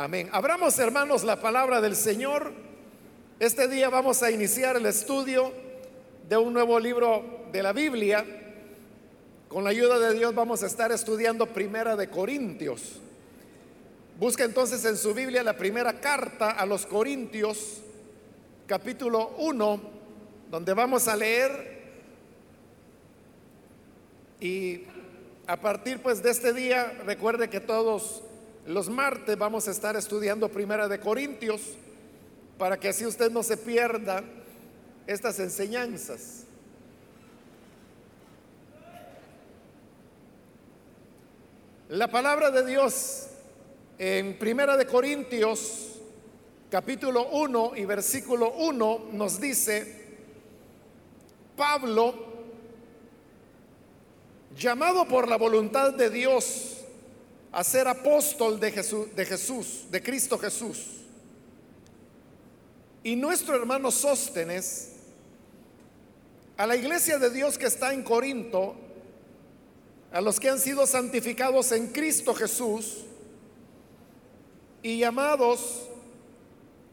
Amén. Abramos, hermanos, la palabra del Señor. Este día vamos a iniciar el estudio de un nuevo libro de la Biblia. Con la ayuda de Dios vamos a estar estudiando Primera de Corintios. Busca entonces en su Biblia la primera carta a los Corintios, capítulo 1, donde vamos a leer y a partir pues de este día recuerde que todos los martes vamos a estar estudiando Primera de Corintios para que así usted no se pierda estas enseñanzas. La palabra de Dios en Primera de Corintios capítulo 1 y versículo 1 nos dice Pablo llamado por la voluntad de Dios a ser apóstol de Jesús, de Cristo Jesús. Y nuestro hermano Sóstenes, a la iglesia de Dios que está en Corinto, a los que han sido santificados en Cristo Jesús y llamados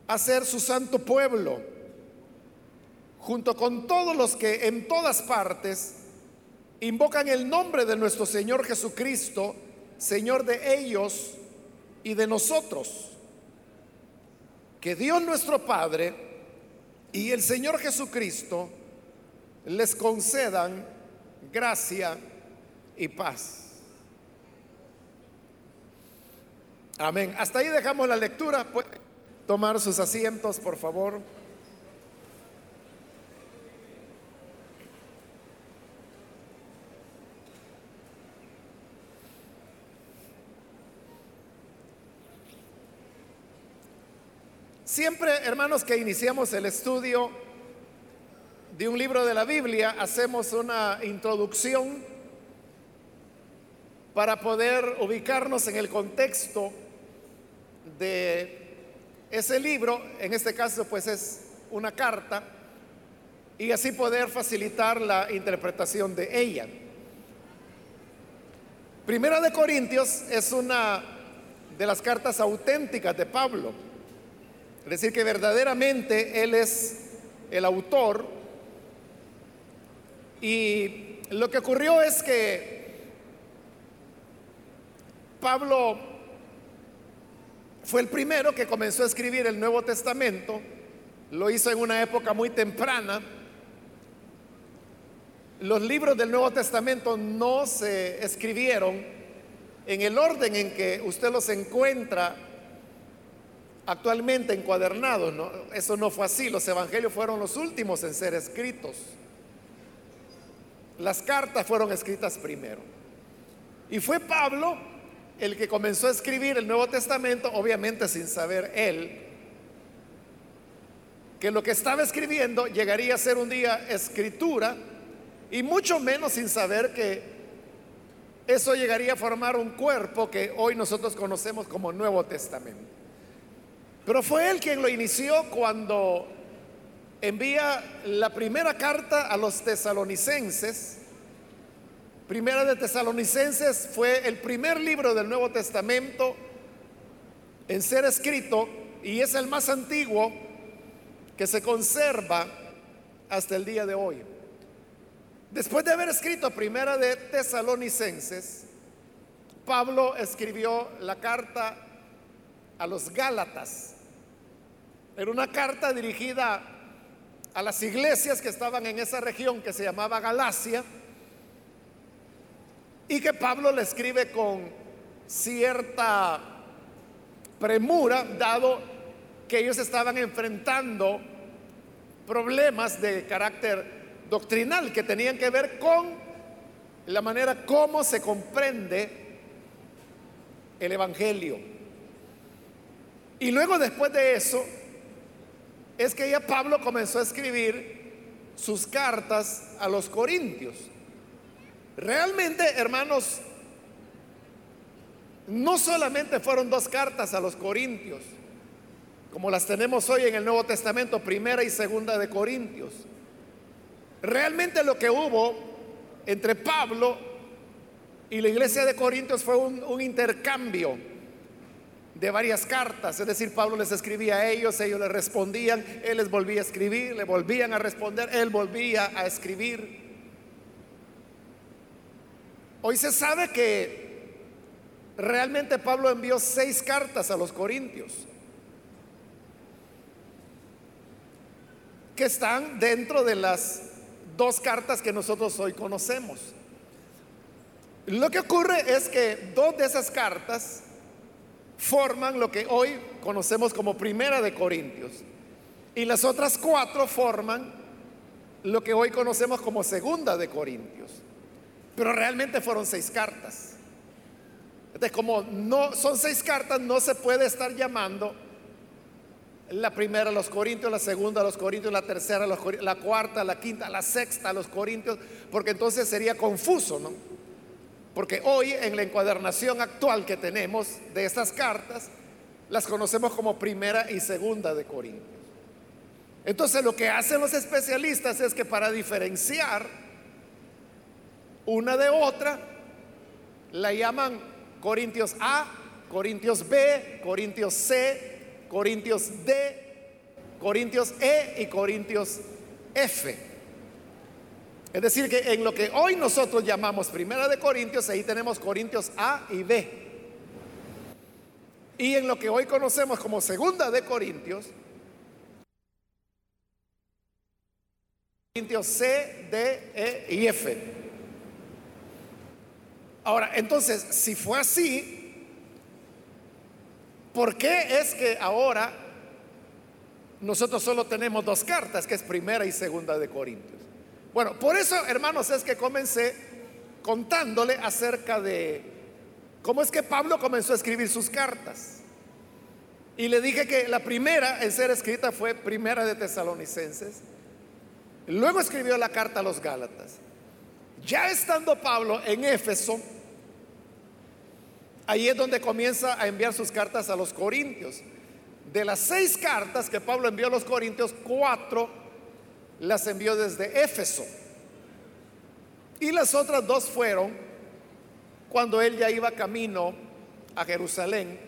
a ser su santo pueblo, junto con todos los que en todas partes invocan el nombre de nuestro Señor Jesucristo, Señor de ellos y de nosotros. Que Dios nuestro Padre y el Señor Jesucristo les concedan gracia y paz. Amén. Hasta ahí dejamos la lectura. Pueden tomar sus asientos, por favor. Siempre, hermanos, que iniciamos el estudio de un libro de la Biblia, hacemos una introducción para poder ubicarnos en el contexto de ese libro, en este caso pues es una carta, y así poder facilitar la interpretación de ella. Primera de Corintios es una de las cartas auténticas de Pablo. Es decir, que verdaderamente Él es el autor. Y lo que ocurrió es que Pablo fue el primero que comenzó a escribir el Nuevo Testamento. Lo hizo en una época muy temprana. Los libros del Nuevo Testamento no se escribieron en el orden en que usted los encuentra actualmente encuadernados. Eso no fue así. Los evangelios fueron los últimos en ser escritos. Las cartas fueron escritas primero. Y fue Pablo el que comenzó a escribir el Nuevo Testamento, obviamente sin saber él que lo que estaba escribiendo llegaría a ser un día escritura y mucho menos sin saber que eso llegaría a formar un cuerpo que hoy nosotros conocemos como Nuevo Testamento. Pero fue él quien lo inició cuando envía la primera carta a los tesalonicenses. Primera de Tesalonicenses fue el primer libro del Nuevo Testamento en ser escrito y es el más antiguo que se conserva hasta el día de hoy. Después de haber escrito Primera de Tesalonicenses, Pablo escribió la carta a los Gálatas. Era una carta dirigida a las iglesias que estaban en esa región que se llamaba Galacia y que Pablo le escribe con cierta premura, dado que ellos estaban enfrentando problemas de carácter doctrinal que tenían que ver con la manera como se comprende el Evangelio. Y luego después de eso, es que ya Pablo comenzó a escribir sus cartas a los corintios. Realmente, hermanos, no solamente fueron dos cartas a los corintios, como las tenemos hoy en el Nuevo Testamento, primera y segunda de Corintios. Realmente lo que hubo entre Pablo y la iglesia de Corintios fue un, intercambio de varias cartas, es decir, Pablo les escribía a ellos, ellos le respondían, él les volvía a escribir, le volvían a responder, él volvía a escribir. Hoy se sabe que realmente Pablo envió seis cartas a los corintios, que están dentro de las dos cartas que nosotros hoy conocemos. Lo que ocurre es que dos de esas cartas forman lo que hoy conocemos como Primera de Corintios y las otras cuatro forman lo que hoy conocemos como Segunda de Corintios. Pero realmente fueron seis cartas. Entonces, como no son seis cartas, no se puede estar llamando la primera a los Corintios, la segunda a los Corintios, la tercera a los Corintios, la cuarta, la quinta, la sexta a los Corintios, porque entonces sería confuso, ¿no? Porque hoy en la encuadernación actual que tenemos de estas cartas, las conocemos como primera y segunda de Corintios. Entonces lo que hacen los especialistas es que para diferenciar una de otra, la llaman Corintios A, Corintios B, Corintios C, Corintios D, Corintios E y Corintios F. Es decir, que en lo que hoy nosotros llamamos Primera de Corintios, ahí tenemos Corintios A y B. Y en lo que hoy conocemos como Segunda de Corintios, Corintios C, D, E y F. Ahora, entonces, si fue así, ¿Por qué es que ahora nosotros solo tenemos dos cartas, que es primera y segunda de Corintios? Bueno, por eso, hermanos, es que comencé contándole acerca de cómo es que Pablo comenzó a escribir sus cartas. Y le dije que la primera en ser escrita fue primera de Tesalonicenses. Luego escribió la carta a los Gálatas. Ya estando Pablo en Éfeso, Ahí es donde comienza a enviar sus cartas a los corintios. De las seis cartas que Pablo envió a los corintios, cuatro las envió desde Éfeso. Y las otras dos fueron cuando él ya iba camino a Jerusalén,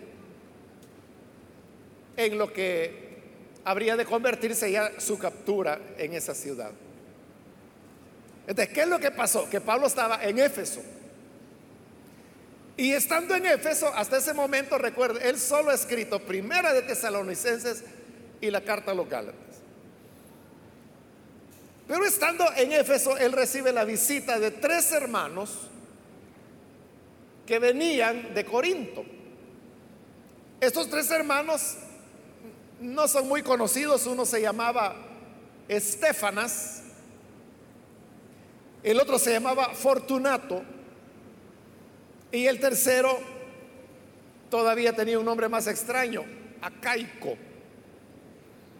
en lo que habría de convertirse ya su captura en esa ciudad. Entonces, ¿qué es lo que pasó? Que Pablo estaba en Éfeso. Y estando en Éfeso, hasta ese momento, recuerde, él solo ha escrito Primera de Tesalonicenses y la carta Gálatas. Pero estando en Éfeso, él recibe la visita de tres hermanos que venían de Corinto. Estos tres hermanos no son muy conocidos, uno se llamaba Estefanas, el otro se llamaba Fortunato y el tercero todavía tenía un nombre más extraño, Acaico.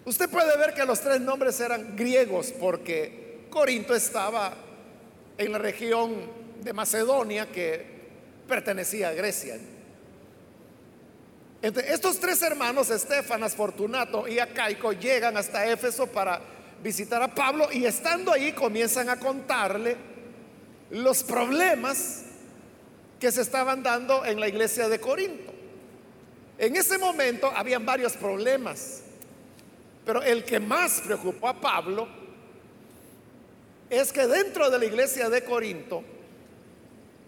Usted puede ver que los tres nombres eran griegos porque Corinto estaba en la región de Macedonia que pertenecía a Grecia. Estos tres hermanos, Estefanas, Fortunato y Acaico, llegan hasta Éfeso para visitar a Pablo y estando ahí comienzan a contarle los problemas que se estaban dando en la iglesia de Corinto. En ese momento habían varios problemas, pero el que más preocupó a Pablo es que dentro de la iglesia de Corinto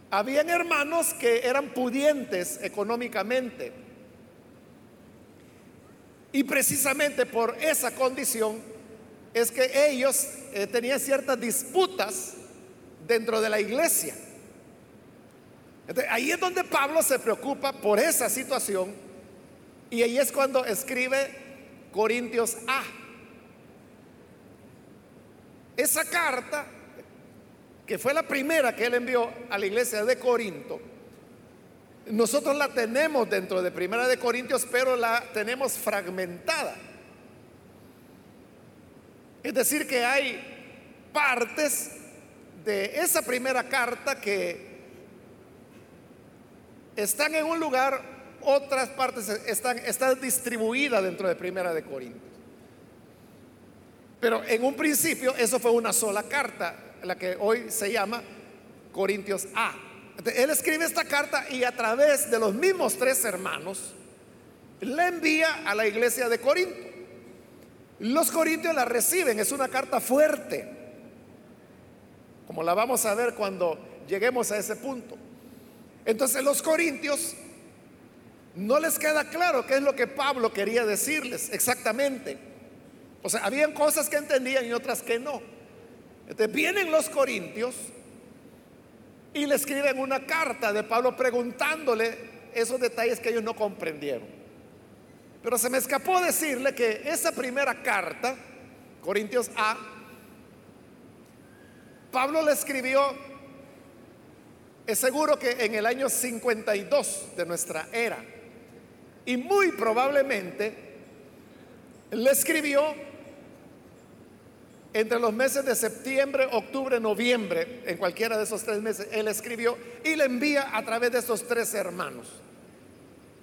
habían hermanos que eran pudientes económicamente. Y precisamente por esa condición es que ellos eh, tenían ciertas disputas dentro de la iglesia ahí es donde Pablo se preocupa por esa situación y ahí es cuando escribe Corintios A. Esa carta, que fue la primera que él envió a la iglesia de Corinto, nosotros la tenemos dentro de Primera de Corintios, pero la tenemos fragmentada. Es decir, que hay partes de esa primera carta que están en un lugar, otras partes están, distribuidas dentro de Primera de Corintios. Pero en un principio eso fue una sola carta, la que hoy se llama Corintios A. él escribe esta carta y a través de los mismos tres hermanos, la envía a la iglesia de Corinto. Los corintios la reciben, es una carta fuerte, como la vamos a ver cuando lleguemos a ese punto. Entonces los corintios no les queda claro qué es lo que Pablo quería decirles exactamente. O sea, habían cosas que entendían y otras que no. Vienen los corintios y le escriben una carta de Pablo preguntándole esos detalles que ellos no comprendieron. Pero se me escapó decirle que esa primera carta, Corintios A, Pablo le escribió, es seguro que en el año 52 de nuestra era. Y muy probablemente le escribió entre los meses de septiembre, octubre, noviembre, en cualquiera de esos tres meses, él escribió y le envía a través de esos tres hermanos.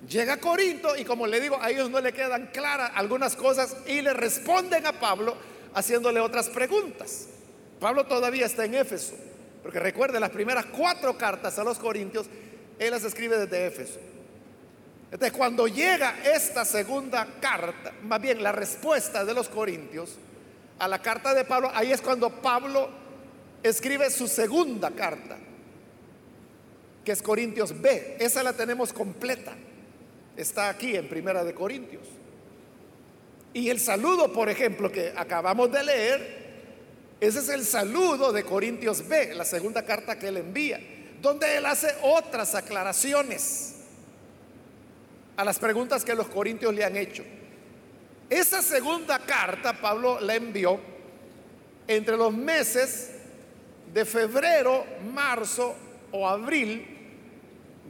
Llega a Corinto y como le digo, a ellos no le quedan claras algunas cosas y le responden a Pablo haciéndole otras preguntas. Pablo todavía está en Éfeso, porque recuerde, las primeras cuatro cartas a los Corintios, él las escribe desde Éfeso. Entonces, cuando llega esta segunda carta, más bien la respuesta de los Corintios, a la carta de Pablo, ahí es cuando Pablo escribe su segunda carta, que es Corintios B. Esa la tenemos completa. Está aquí en Primera de Corintios. Y el saludo, por ejemplo, que acabamos de leer, ese es el saludo de Corintios B, la segunda carta que él envía, donde él hace otras aclaraciones a las preguntas que los corintios le han hecho. Esa segunda carta Pablo la envió entre los meses de febrero, marzo o abril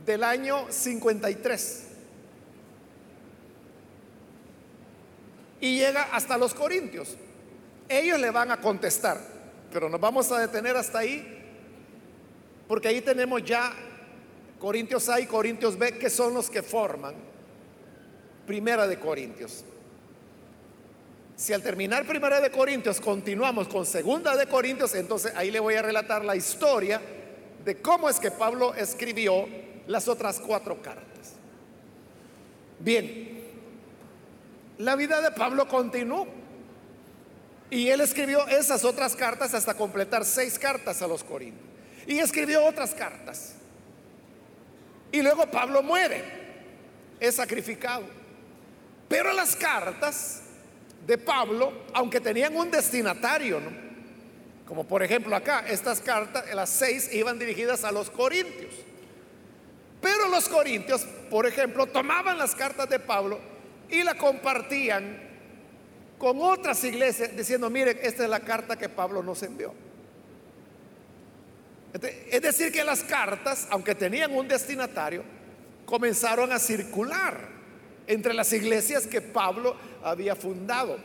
del año 53. Y llega hasta los corintios. Ellos le van a contestar, pero nos vamos a detener hasta ahí, porque ahí tenemos ya Corintios A y Corintios B, que son los que forman Primera de Corintios. Si al terminar Primera de Corintios continuamos con Segunda de Corintios, entonces ahí le voy a relatar la historia de cómo es que Pablo escribió las otras cuatro cartas. Bien, la vida de Pablo continuó y él escribió esas otras cartas hasta completar seis cartas a los Corintios. Y escribió otras cartas. Y luego Pablo muere, es sacrificado. Pero las cartas de Pablo, aunque tenían un destinatario, como por ejemplo acá, estas cartas, las seis iban dirigidas a los corintios. Pero los corintios, por ejemplo, tomaban las cartas de Pablo y la compartían con otras iglesias diciendo, miren, esta es la carta que Pablo nos envió. Es decir, que las cartas, aunque tenían un destinatario, comenzaron a circular entre las iglesias que Pablo había fundado.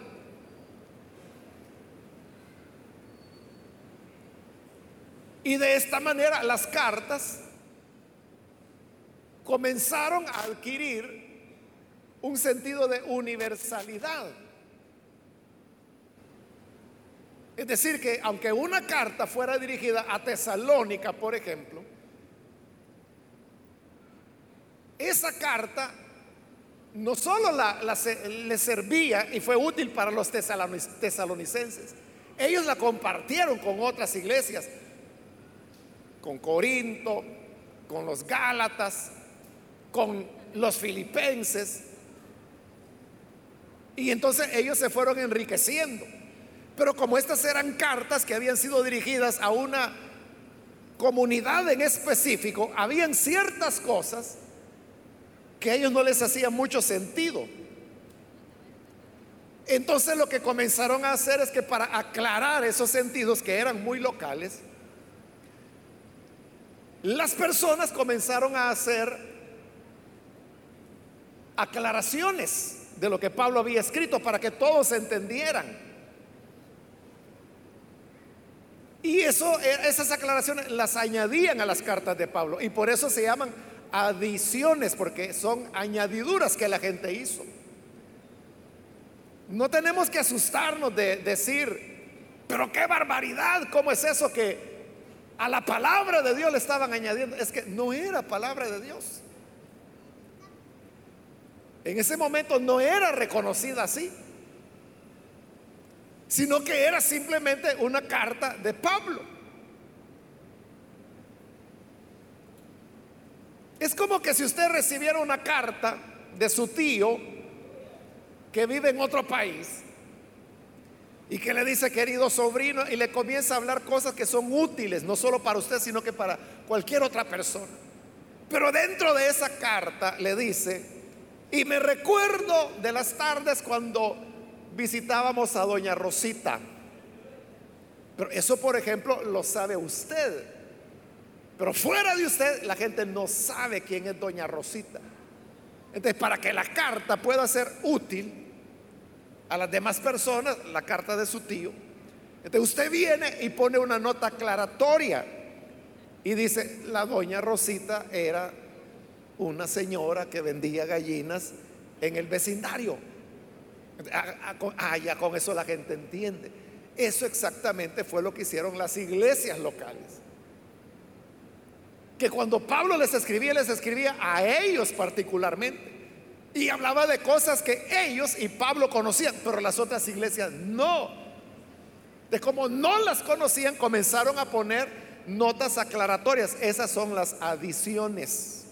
Y de esta manera las cartas comenzaron a adquirir un sentido de universalidad. Es decir, que aunque una carta fuera dirigida a Tesalónica, por ejemplo, esa carta no solo le servía y fue útil para los tesalonicenses, ellos la compartieron con otras iglesias, con Corinto, con los Gálatas, con los filipenses. Y entonces ellos se fueron enriqueciendo. Pero como estas eran cartas que habían sido dirigidas a una comunidad en específico, habían ciertas cosas que a ellos no les hacía mucho sentido. Entonces lo que comenzaron a hacer es que para aclarar esos sentidos que eran muy locales, las personas comenzaron a hacer aclaraciones de lo que Pablo había escrito para que todos entendieran. Y eso, esas aclaraciones las añadían a las cartas de Pablo y por eso se llaman adiciones, porque son añadiduras que la gente hizo. No tenemos que asustarnos de decir, pero qué barbaridad, ¿cómo es eso que a la palabra de Dios le estaban añadiendo? Es que no era palabra de Dios. en ese momento no era reconocida así, sino que era simplemente una carta de Pablo. Es como que si usted recibiera una carta de su tío que vive en otro país y que le dice querido sobrino y le comienza a hablar cosas que son útiles, no solo para usted, sino que para cualquier otra persona. Pero dentro de esa carta le dice, y me recuerdo de las tardes cuando visitábamos a doña Rosita. Pero eso, por ejemplo, lo sabe usted. Pero fuera de usted, la gente no sabe quién es doña Rosita. Entonces, para que la carta pueda ser útil a las demás personas, la carta de su tío, entonces usted viene y pone una nota aclaratoria y dice, la doña Rosita era una señora que vendía gallinas en el vecindario. Ah, ya con eso la gente entiende. Eso exactamente fue lo que hicieron las iglesias locales. Que cuando Pablo les escribía, les escribía a ellos particularmente. Y hablaba de cosas que ellos y Pablo conocían, pero las otras iglesias no. De como no las conocían, comenzaron a poner notas aclaratorias. Esas son las adiciones.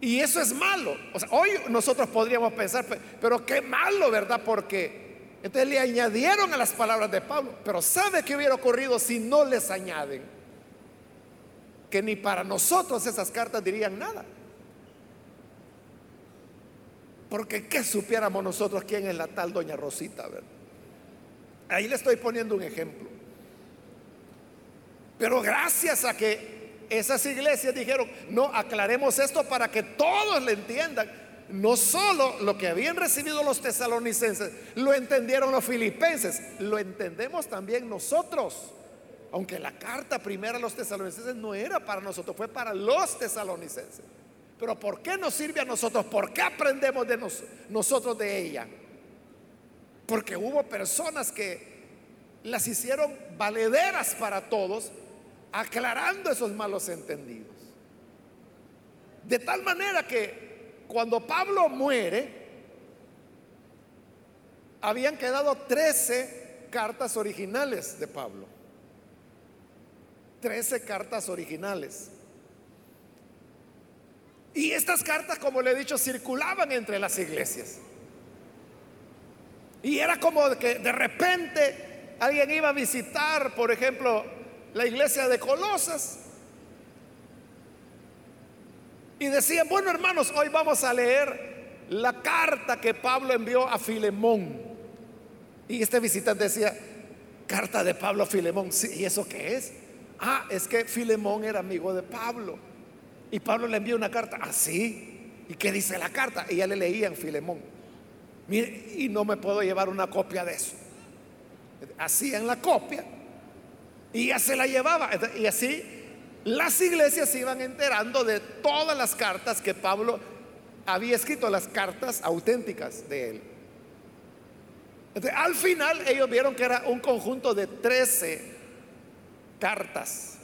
Y eso es malo. O sea, hoy nosotros podríamos pensar, pero qué malo, ¿verdad? Porque entonces le añadieron a las palabras de Pablo. Pero ¿sabe qué hubiera ocurrido si no les añaden? Que ni para nosotros esas cartas dirían nada. Porque ¿qué supiéramos nosotros quién es la tal doña Rosita? ¿verdad? Ahí le estoy poniendo un ejemplo. Pero gracias a que esas iglesias dijeron, no, aclaremos esto para que todos le entiendan. No solo lo que habían recibido los tesalonicenses, lo entendieron los filipenses, lo entendemos también nosotros. Aunque la carta primera a los tesalonicenses no era para nosotros, fue para los tesalonicenses. Pero ¿por qué nos sirve a nosotros? ¿Por qué aprendemos de nosotros de ella? Porque hubo personas que las hicieron valederas para todos aclarando esos malos entendidos. De tal manera que cuando Pablo muere, habían quedado 13 cartas originales de Pablo. 13 cartas originales. Y estas cartas, como le he dicho, circulaban entre las iglesias. Y era como que de repente alguien iba a visitar, por ejemplo, la iglesia de Colosas. Y decían, bueno hermanos, hoy vamos a leer la carta que Pablo envió a Filemón. Y este visitante decía, carta de Pablo a Filemón. ¿y eso qué es? Ah, es que Filemón era amigo de Pablo. Y Pablo le envió una carta. Así. Ah, ¿Y qué dice la carta? Y ya le leían Filemón. Mire, y no me puedo llevar una copia de eso. Hacían la copia y ya se la llevaba. Y así las iglesias se iban enterando de todas las cartas que Pablo había escrito, las cartas auténticas de él. al final ellos vieron que era un conjunto de 13 cartas.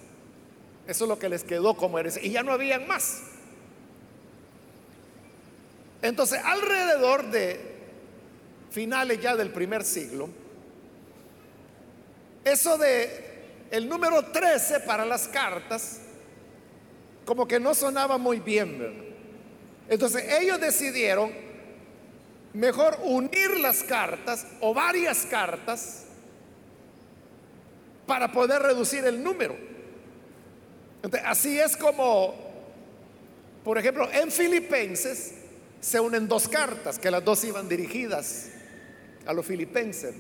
Eso es lo que les quedó como herencia. Y ya no habían más. Entonces, alrededor de finales ya del primer siglo, eso de el número 13 para las cartas como que no sonaba muy bien. Entonces ellos decidieron mejor unir las cartas o varias cartas para poder reducir el número. así es como, por ejemplo, en Filipenses se unen dos cartas, que las dos iban dirigidas a los filipenses.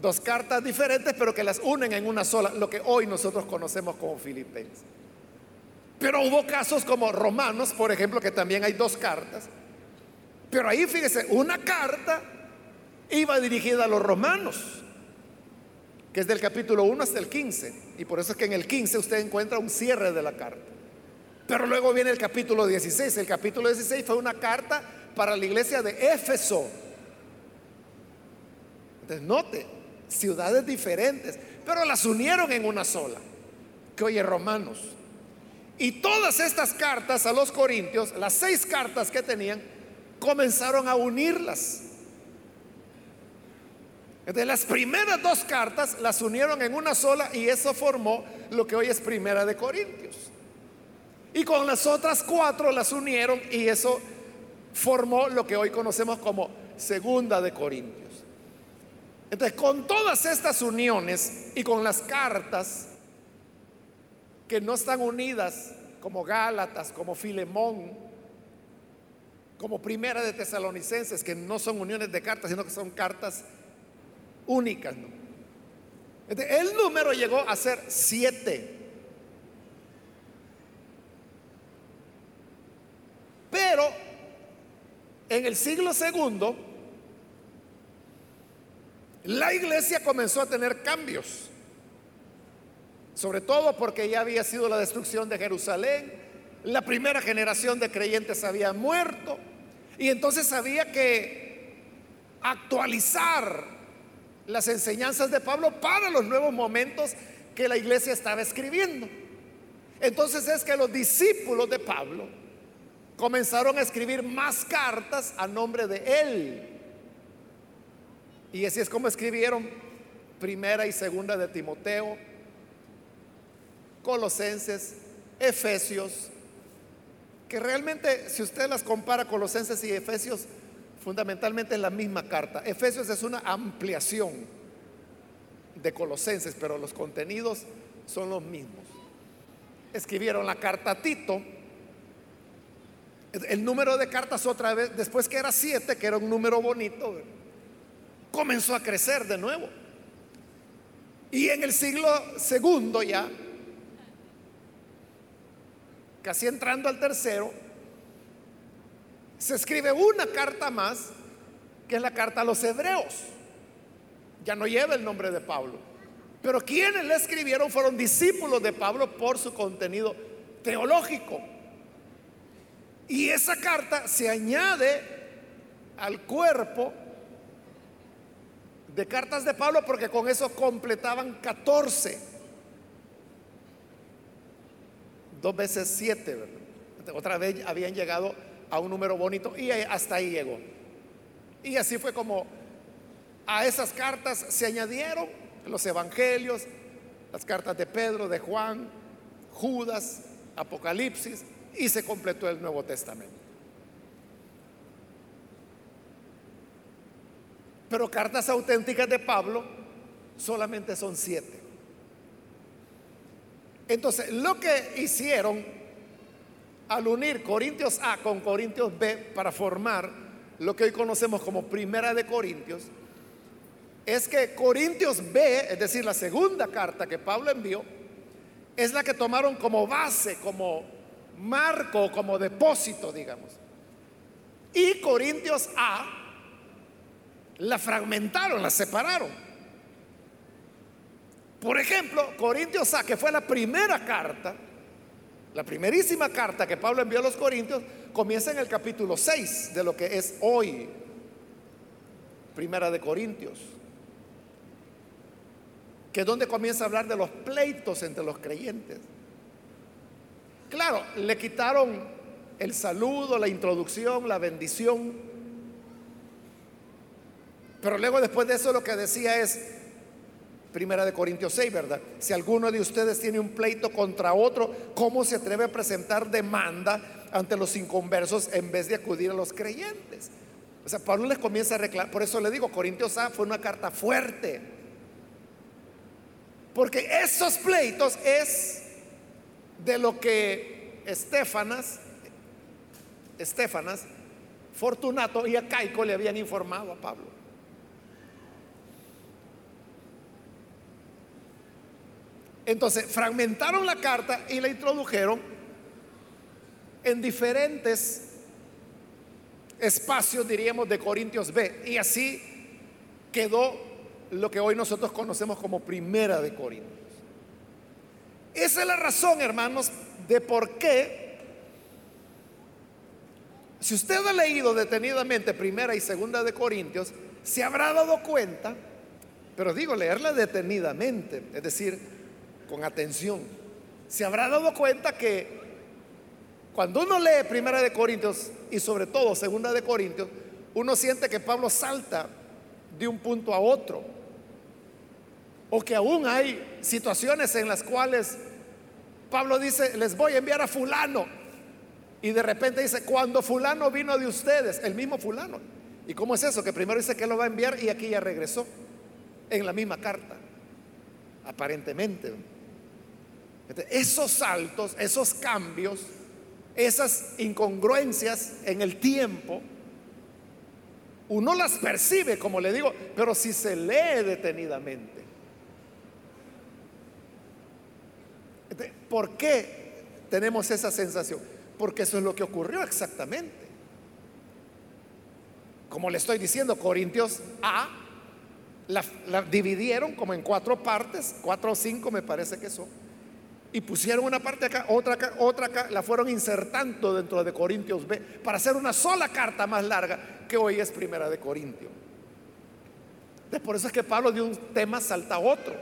Dos cartas diferentes, pero que las unen en una sola, lo que hoy nosotros conocemos como Filipenses. Pero hubo casos como Romanos, por ejemplo, que también hay dos cartas. Pero ahí fíjese, una carta iba dirigida a los romanos, que es del capítulo 1 hasta el 15. Y por eso es que en el 15 usted encuentra un cierre de la carta. Pero luego viene el capítulo 16. El capítulo 16 fue una carta para la iglesia de Éfeso. Entonces, note, ciudades diferentes, pero las unieron en una sola, que hoy es Romanos. Y todas estas cartas a los corintios, las seis cartas que tenían, comenzaron a unirlas. De las primeras dos cartas las unieron en una sola y eso formó lo que hoy es Primera de Corintios. Y con las otras cuatro las unieron y eso formó lo que hoy conocemos como Segunda de Corintios. Entonces, con todas estas uniones y con las cartas que no están unidas como Gálatas, como Filemón, como Primera de Tesalonicenses, que no son uniones de cartas, sino que son cartas únicas. el número llegó a ser siete. Pero en el siglo segundo, la iglesia comenzó a tener cambios, sobre todo porque ya había sido la destrucción de Jerusalén, la primera generación de creyentes había muerto y entonces había que actualizar las enseñanzas de Pablo para los nuevos momentos que la iglesia estaba escribiendo. Entonces es que los discípulos de Pablo comenzaron a escribir más cartas a nombre de él. Y así es como escribieron primera y segunda de Timoteo, Colosenses, Efesios, que realmente si usted las compara Colosenses y Efesios, fundamentalmente es la misma carta. Efesios es una ampliación de Colosenses, pero los contenidos son los mismos. Escribieron la carta a Tito, el número de cartas otra vez, después que era siete, que era un número bonito, comenzó a crecer de nuevo. Y en el siglo segundo ya, casi entrando al tercero, se escribe una carta más, que es la carta a los hebreos. Ya no lleva el nombre de Pablo. Pero quienes la escribieron fueron discípulos de Pablo por su contenido teológico. Y esa carta se añade al cuerpo de cartas de Pablo porque con eso completaban 14. Dos veces siete, Otra vez habían llegado a un número bonito y hasta ahí llegó. Y así fue como a esas cartas se añadieron los evangelios, las cartas de Pedro, de Juan, Judas, Apocalipsis y se completó el Nuevo Testamento. Pero cartas auténticas de Pablo solamente son siete. Entonces, lo que hicieron al unir Corintios A con Corintios B para formar lo que hoy conocemos como Primera de Corintios, es que Corintios B, es decir, la segunda carta que Pablo envió, es la que tomaron como base, como marco, como depósito, digamos. Y Corintios A la fragmentaron, la separaron. Por ejemplo, Corintios A, que fue la primera carta, la primerísima carta que Pablo envió a los Corintios, comienza en el capítulo 6 de lo que es hoy, Primera de Corintios, que es donde comienza a hablar de los pleitos entre los creyentes. Claro, le quitaron el saludo, la introducción, la bendición, pero luego después de eso lo que decía es, Primera de Corintios 6, ¿verdad? Si alguno de ustedes tiene un pleito contra otro, ¿cómo se atreve a presentar demanda ante los inconversos en vez de acudir a los creyentes? O sea, Pablo les comienza a reclamar, por eso le digo, Corintios A fue una carta fuerte. Porque esos pleitos es de lo que Estefanas, Estefanas, Fortunato y Acaico le habían informado a Pablo. Entonces, fragmentaron la carta y la introdujeron en diferentes espacios, diríamos, de Corintios B. Y así quedó lo que hoy nosotros conocemos como Primera de Corintios. Esa es la razón, hermanos, de por qué, si usted ha leído detenidamente Primera y Segunda de Corintios, se habrá dado cuenta, pero digo, leerla detenidamente, es decir, con atención, se habrá dado cuenta que cuando uno lee Primera de Corintios y sobre todo Segunda de Corintios, uno siente que Pablo salta de un punto a otro. O que aún hay situaciones en las cuales Pablo dice, les voy a enviar a fulano. Y de repente dice, cuando fulano vino de ustedes, el mismo fulano. ¿Y cómo es eso? Que primero dice que lo va a enviar y aquí ya regresó en la misma carta, aparentemente. Esos saltos, esos cambios, esas incongruencias en el tiempo, uno las percibe, como le digo, pero si se lee detenidamente. ¿Por qué tenemos esa sensación? Porque eso es lo que ocurrió exactamente. Como le estoy diciendo, Corintios A la, dividieron como en cuatro partes, cuatro o cinco me parece que son, y pusieron una parte acá, otra acá, otra acá, la fueron insertando dentro de Corintios B para hacer una sola carta más larga que hoy es primera de Corintios. por eso es que Pablo de un tema salta a otro.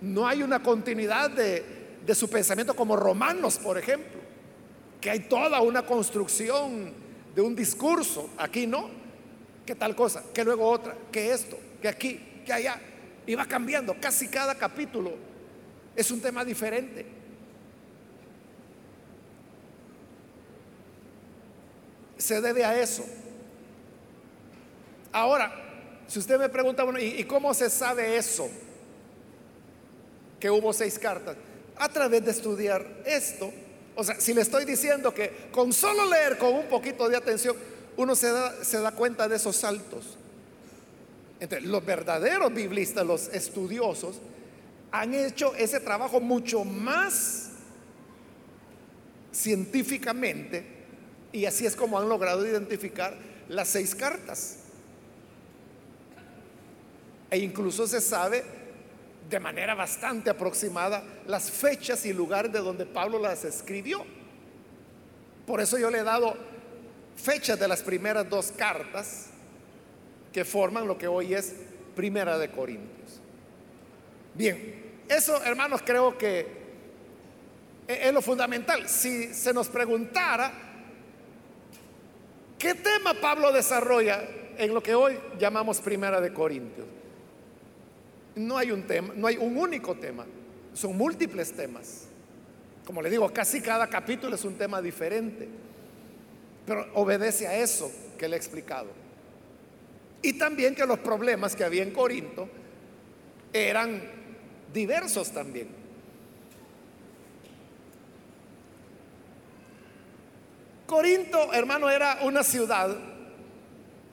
No hay una continuidad de, de su pensamiento como Romanos, por ejemplo, que hay toda una construcción de un discurso. Aquí no, que tal cosa, que luego otra, que esto, que aquí, que allá. Y va cambiando, casi cada capítulo es un tema diferente. Se debe a eso. Ahora, si usted me pregunta, bueno, ¿y, cómo se sabe eso? Que hubo seis cartas. A través de estudiar esto. O sea, si le estoy diciendo que con solo leer con un poquito de atención, uno se da, se da cuenta de esos saltos. Entonces, los verdaderos biblistas, los estudiosos, han hecho ese trabajo mucho más científicamente y así es como han logrado identificar las seis cartas. E incluso se sabe de manera bastante aproximada las fechas y lugares de donde Pablo las escribió. Por eso yo le he dado fechas de las primeras dos cartas que forman lo que hoy es Primera de Corintios. Bien, eso hermanos creo que es lo fundamental. Si se nos preguntara qué tema Pablo desarrolla en lo que hoy llamamos Primera de Corintios, no hay un tema, no hay un único tema, son múltiples temas. Como le digo, casi cada capítulo es un tema diferente. Pero obedece a eso que le he explicado. Y también que los problemas que había en Corinto eran diversos también. Corinto, hermano, era una ciudad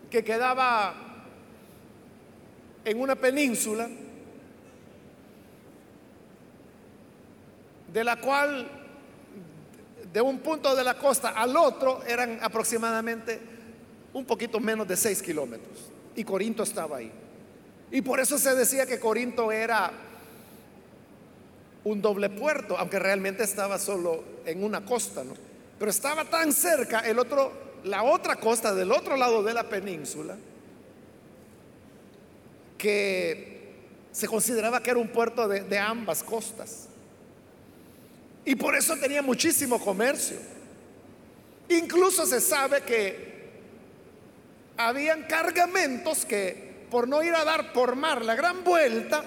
que quedaba en una península de la cual de un punto de la costa al otro eran aproximadamente un poquito menos de 6 kilómetros. Y Corinto estaba ahí. Y por eso se decía que Corinto era un doble puerto, aunque realmente estaba solo en una costa, ¿no? Pero estaba tan cerca el otro, la otra costa del otro lado de la península, que se consideraba que era un puerto de ambas costas. Y por eso tenía muchísimo comercio. Incluso se sabe que habían cargamentos que por no ir a dar por mar la gran vuelta,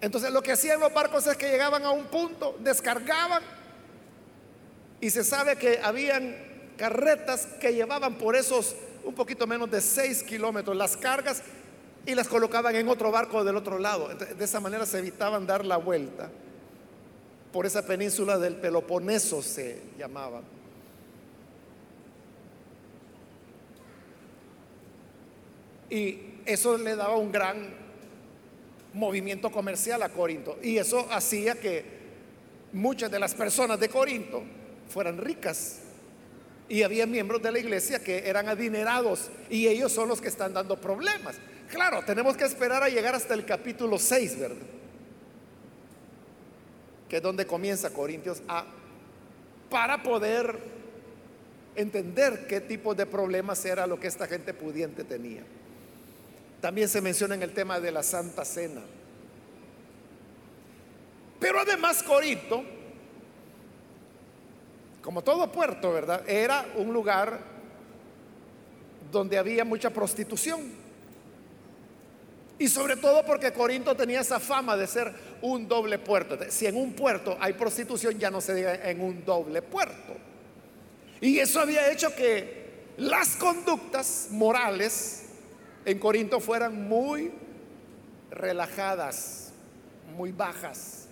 entonces lo que hacían los barcos es que llegaban a un punto, descargaban y se sabe que habían carretas que llevaban por esos un poquito menos de 6 kilómetros las cargas y las colocaban en otro barco del otro lado. de esa manera se evitaban dar la vuelta por esa península del Peloponeso se llamaba. Y eso le daba un gran movimiento comercial a Corinto. Y eso hacía que muchas de las personas de Corinto fueran ricas. Y había miembros de la iglesia que eran adinerados y ellos son los que están dando problemas. Claro, tenemos que esperar a llegar hasta el capítulo 6, ¿verdad? que es donde comienza Corintios A, para poder entender qué tipo de problemas era lo que esta gente pudiente tenía. También se menciona en el tema de la Santa Cena. Pero además Corinto como todo puerto, ¿verdad? Era un lugar donde había mucha prostitución. Y sobre todo porque Corinto tenía esa fama de ser un doble puerto. Si en un puerto hay prostitución, ya no se diga en un doble puerto. Y eso había hecho que las conductas morales en Corinto fueran muy relajadas, muy bajas.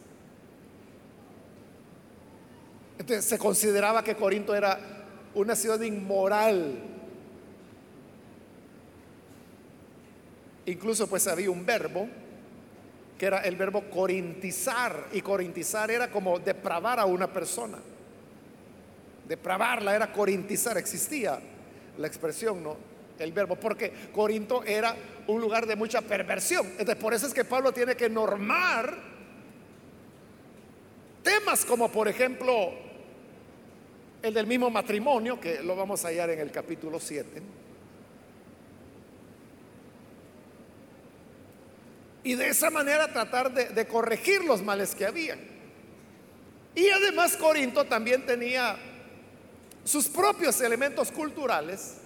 Entonces se consideraba que Corinto era una ciudad inmoral, Incluso pues había un verbo que era el verbo corintizar y corintizar era como depravar a una persona. Depravarla era corintizar, existía la expresión, ¿no? El verbo, porque Corinto era un lugar de mucha perversión. Entonces, por eso es que Pablo tiene que normar temas como, por ejemplo, el del mismo matrimonio, que lo vamos a hallar en el capítulo 7 y de esa manera tratar de, corregir los males que habían. Y además Corinto también tenía sus propios elementos culturales,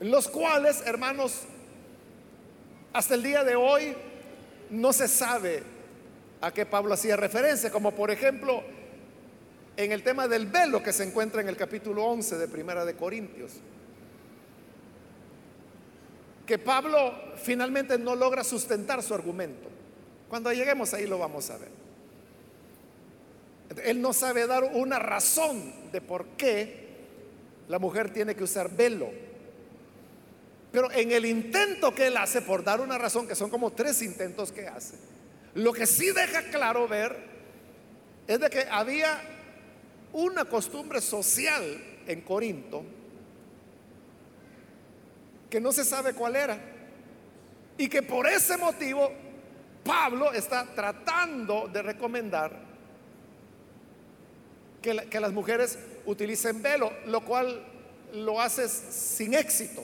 los cuales, hermanos, hasta el día de hoy no se sabe a qué Pablo hacía referencia, como por ejemplo en el tema del velo que se encuentra en el capítulo 11 de Primera de Corintios que Pablo finalmente no logra sustentar su argumento. Cuando lleguemos ahí lo vamos a ver. Él no sabe dar una razón de por qué la mujer tiene que usar velo. Pero en el intento que él hace por dar una razón, que son como tres intentos que hace, lo que sí deja claro ver es de que había una costumbre social en Corinto que no se sabe cuál era. Y que por ese motivo Pablo está tratando de recomendar que, que, las mujeres utilicen velo, lo cual lo hace sin éxito,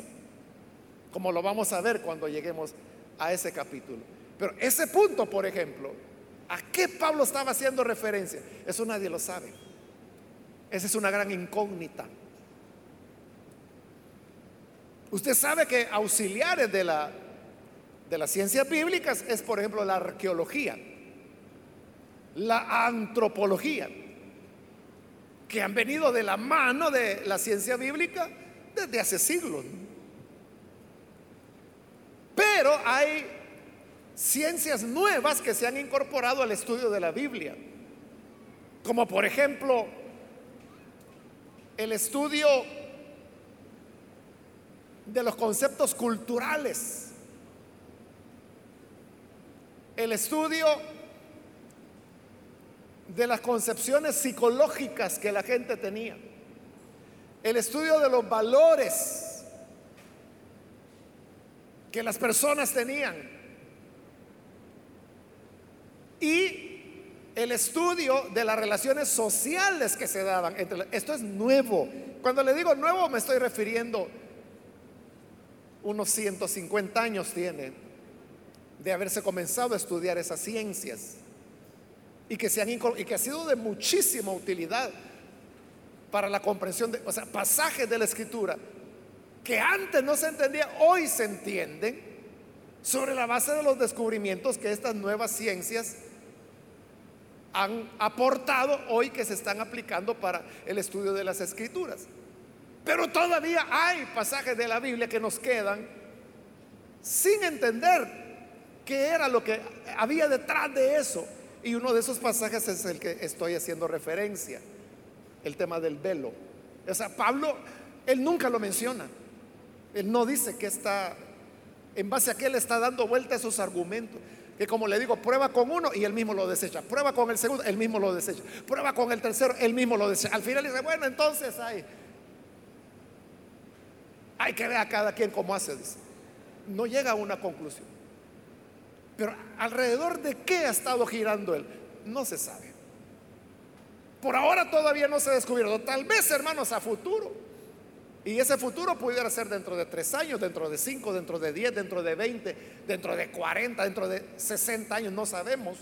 como lo vamos a ver cuando lleguemos a ese capítulo. Pero ese punto, por ejemplo, ¿a qué Pablo estaba haciendo referencia? Eso nadie lo sabe. Esa es una gran incógnita. Usted sabe que auxiliares de la, de las ciencias bíblicas es, por ejemplo, la arqueología, la antropología, que han venido de la mano de la ciencia bíblica desde hace siglos. Pero hay ciencias nuevas que se han incorporado al estudio de la Biblia, como por ejemplo el estudio de los conceptos culturales, el estudio de las concepciones psicológicas que la gente tenía, el estudio de los valores que las personas tenían y el estudio de las relaciones sociales que se daban. esto es nuevo. Cuando le digo nuevo me estoy refiriendo unos 150 años tiene de haberse comenzado a estudiar esas ciencias y que, se han, y que ha sido de muchísima utilidad para la comprensión de, o sea, pasajes de la escritura que antes no se entendía, hoy se entienden sobre la base de los descubrimientos que estas nuevas ciencias han aportado hoy que se están aplicando para el estudio de las escrituras. Pero todavía hay pasajes de la Biblia que nos quedan sin entender qué era lo que había detrás de eso. Y uno de esos pasajes es el que estoy haciendo referencia, el tema del velo. O sea, Pablo, él nunca lo menciona. Él no dice que está, en base a que él está dando vuelta a esos argumentos. Que como le digo, prueba con uno y él mismo lo desecha. Prueba con el segundo, él mismo lo desecha. Prueba con el tercero, él mismo lo desecha. Al final dice, bueno, entonces hay hay que ver a cada quien cómo hace, No llega a una conclusión. Pero alrededor de qué ha estado girando él, no se sabe. Por ahora todavía no se ha descubierto. Tal vez, hermanos, a futuro. Y ese futuro pudiera ser dentro de tres años, dentro de cinco, dentro de diez, dentro de veinte, dentro de cuarenta, dentro de sesenta años, no sabemos.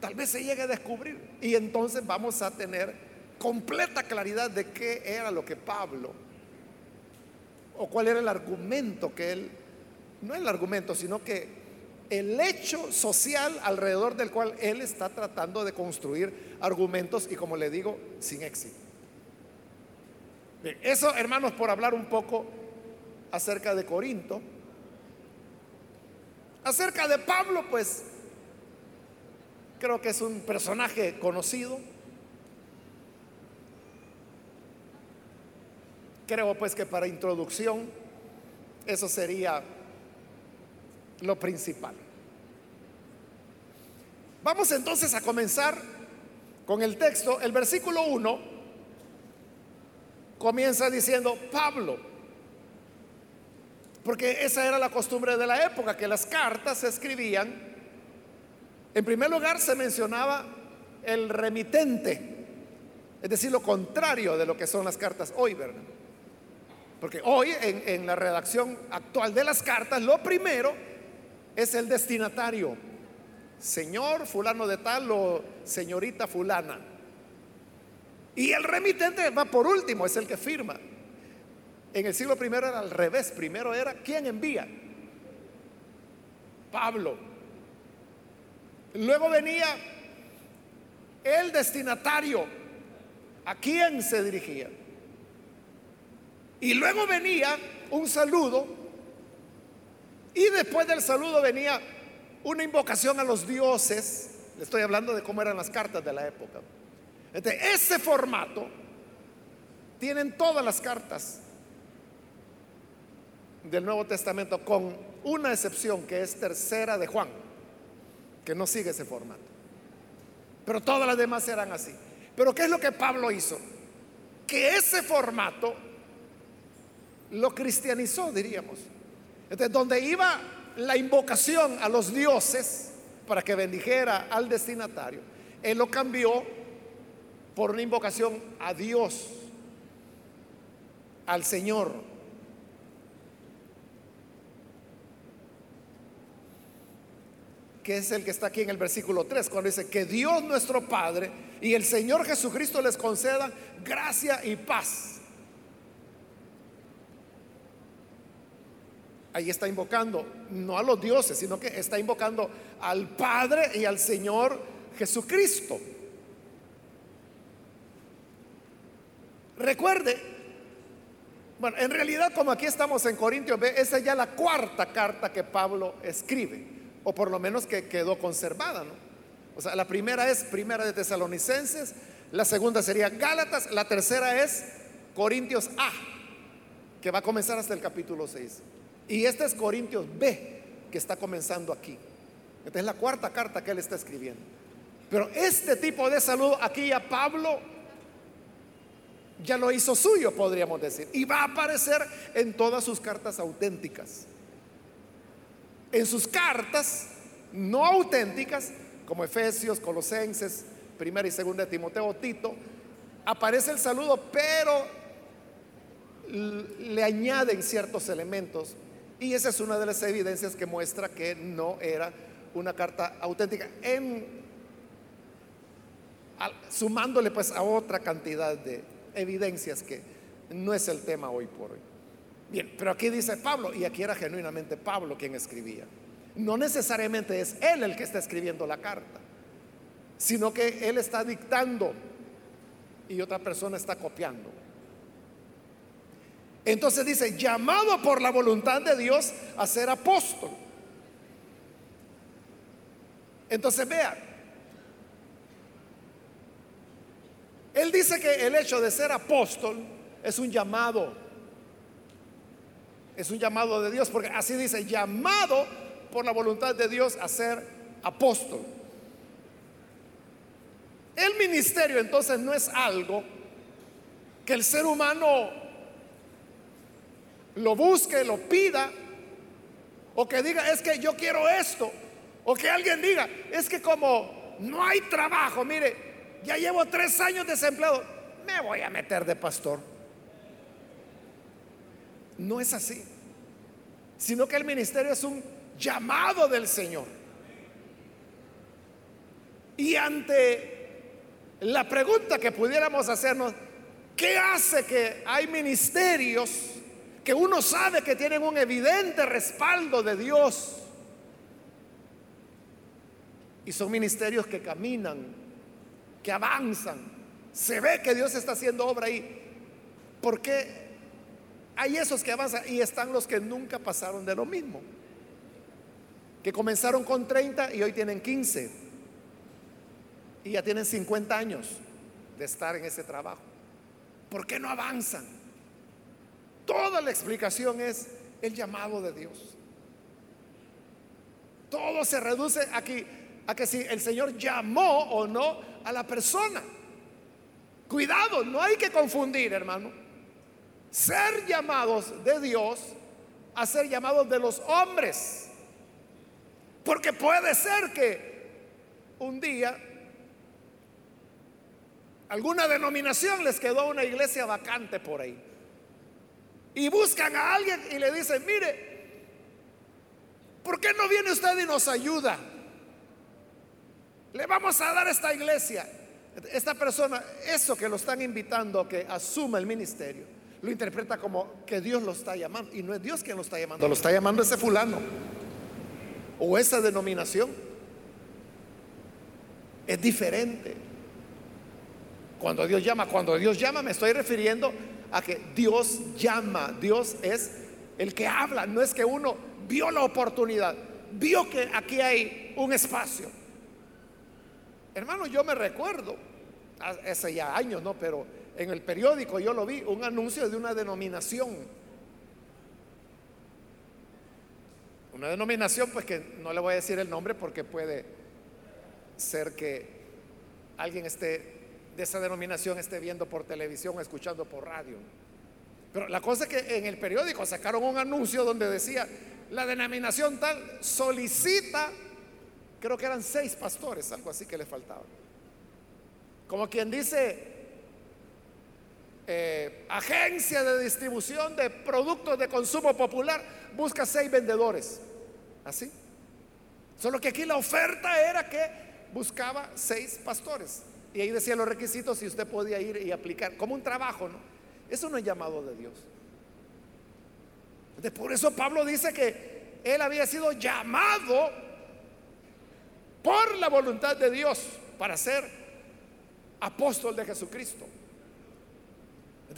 Tal vez se llegue a descubrir. Y entonces vamos a tener completa claridad de qué era lo que Pablo, o cuál era el argumento que él, no el argumento, sino que el hecho social alrededor del cual él está tratando de construir argumentos y como le digo, sin éxito. Eso, hermanos, por hablar un poco acerca de Corinto. Acerca de Pablo, pues creo que es un personaje conocido. Creo pues que para introducción eso sería lo principal. Vamos entonces a comenzar con el texto. El versículo 1 comienza diciendo, Pablo, porque esa era la costumbre de la época, que las cartas se escribían. En primer lugar se mencionaba el remitente, es decir, lo contrario de lo que son las cartas hoy, ¿verdad? Porque hoy en, la redacción actual de las cartas, lo primero es el destinatario. Señor fulano de tal o señorita fulana. Y el remitente va por último, es el que firma. En el siglo primero era al revés. Primero era quién envía. Pablo. Luego venía el destinatario. ¿A quién se dirigía? Y luego venía un saludo. Y después del saludo venía una invocación a los dioses. Le estoy hablando de cómo eran las cartas de la época. Ese formato tienen todas las cartas del Nuevo Testamento, con una excepción que es tercera de Juan, que no sigue ese formato. Pero todas las demás eran así. Pero ¿qué es lo que Pablo hizo? Que ese formato lo cristianizó, diríamos. Entonces, donde iba la invocación a los dioses para que bendijera al destinatario, él lo cambió por una invocación a Dios, al Señor, que es el que está aquí en el versículo 3, cuando dice que Dios nuestro Padre y el Señor Jesucristo les concedan gracia y paz. Ahí está invocando no a los dioses, sino que está invocando al Padre y al Señor Jesucristo. Recuerde, bueno, en realidad como aquí estamos en Corintios, esa es ya la cuarta carta que Pablo escribe o por lo menos que quedó conservada, ¿no? O sea, la primera es Primera de Tesalonicenses, la segunda sería Gálatas, la tercera es Corintios A, que va a comenzar hasta el capítulo 6. Y este es Corintios B, que está comenzando aquí. Esta es la cuarta carta que él está escribiendo. Pero este tipo de saludo aquí a Pablo ya lo hizo suyo, podríamos decir. Y va a aparecer en todas sus cartas auténticas en sus cartas no auténticas, como Efesios, Colosenses, primera y segunda de Timoteo, Tito, aparece el saludo, pero le añaden ciertos elementos. Y esa es una de las evidencias que muestra que no era una carta auténtica, sumándole pues a otra cantidad de evidencias que no es el tema hoy por hoy. Bien, pero aquí dice Pablo, y aquí era genuinamente Pablo quien escribía. No necesariamente es él el que está escribiendo la carta, sino que él está dictando y otra persona está copiando. Entonces dice, llamado por la voluntad de Dios a ser apóstol. Entonces vean, él dice que el hecho de ser apóstol es un llamado es un llamado de Dios, porque así dice, llamado por la voluntad de Dios a ser apóstol. El ministerio entonces no es algo que el ser humano lo busque, lo pida, o que diga, es que yo quiero esto, o que alguien diga, es que como no hay trabajo, mire, ya llevo tres años desempleado, me voy a meter de pastor. No es así, sino que el ministerio es un llamado del Señor. Y ante la pregunta que pudiéramos hacernos, ¿qué hace que hay ministerios que uno sabe que tienen un evidente respaldo de Dios? Y son ministerios que caminan, que avanzan. Se ve que Dios está haciendo obra ahí. ¿Por qué hay esos que avanzan y están los que nunca pasaron de lo mismo? Que comenzaron con 30 y hoy tienen 15. Y ya tienen 50 años de estar en ese trabajo. ¿Por qué no avanzan? Toda la explicación es el llamado de Dios. Todo se reduce aquí a que si el Señor llamó o no a la persona. Cuidado, no hay que confundir, hermano. Ser llamados de Dios a ser llamados de los hombres. Porque puede ser que un día alguna denominación les quedó una iglesia vacante por ahí. Y buscan a alguien y le dicen, mire, ¿por qué no viene usted y nos ayuda? Le vamos a dar esta iglesia. Esta persona, eso que lo están invitando que asuma el ministerio, lo interpreta como que Dios lo está llamando. Y no es Dios quien lo está llamando, lo está llamando ese fulano o esa denominación. Es diferente. Cuando Dios llama, cuando Dios llama me estoy refiriendo a que Dios llama, Dios es el que habla, no es que uno vio la oportunidad, vio que aquí hay un espacio Hermano, yo me recuerdo, hace ya años, ¿no? Pero en el periódico yo lo vi, un anuncio de una denominación. Una denominación, pues que no le voy a decir el nombre porque puede ser que alguien esté de esa denominación esté viendo por televisión escuchando por radio. Pero la cosa es que en el periódico sacaron un anuncio donde decía, la denominación tal solicita creo que eran seis pastores, algo así que le faltaba. Como quien dice, eh, agencia de distribución de productos de consumo popular, busca seis vendedores. Así. Solo que aquí la oferta era que buscaba seis pastores. Y ahí decía los requisitos y usted podía ir y aplicar, como un trabajo, ¿no? Eso no es llamado de Dios. por eso Pablo dice que él había sido llamado por la voluntad de Dios para ser apóstol de Jesucristo.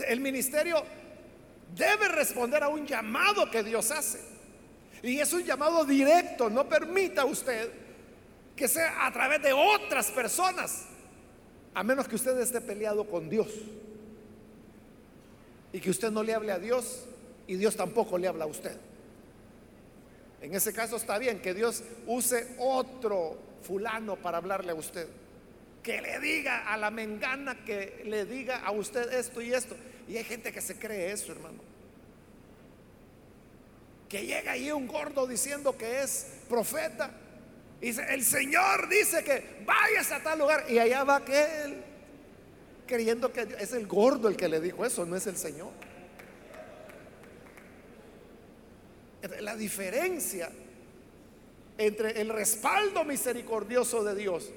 El ministerio debe responder a un llamado que Dios hace. Y es un llamado directo. No permita usted que sea a través de otras personas, a menos que usted esté peleado con Dios. Y que usted no le hable a Dios y Dios tampoco le habla a usted. En ese caso está bien que Dios use otro fulano para hablarle a usted. Que le diga a la mengana que le diga a usted esto y esto. Y hay gente que se cree eso, hermano. Que llega ahí un gordo diciendo que es profeta. Y dice, el Señor dice que vayas a tal lugar. Y allá va aquel creyendo que es el gordo el que le dijo eso, no es el Señor. La diferencia entre el respaldo misericordioso de Dios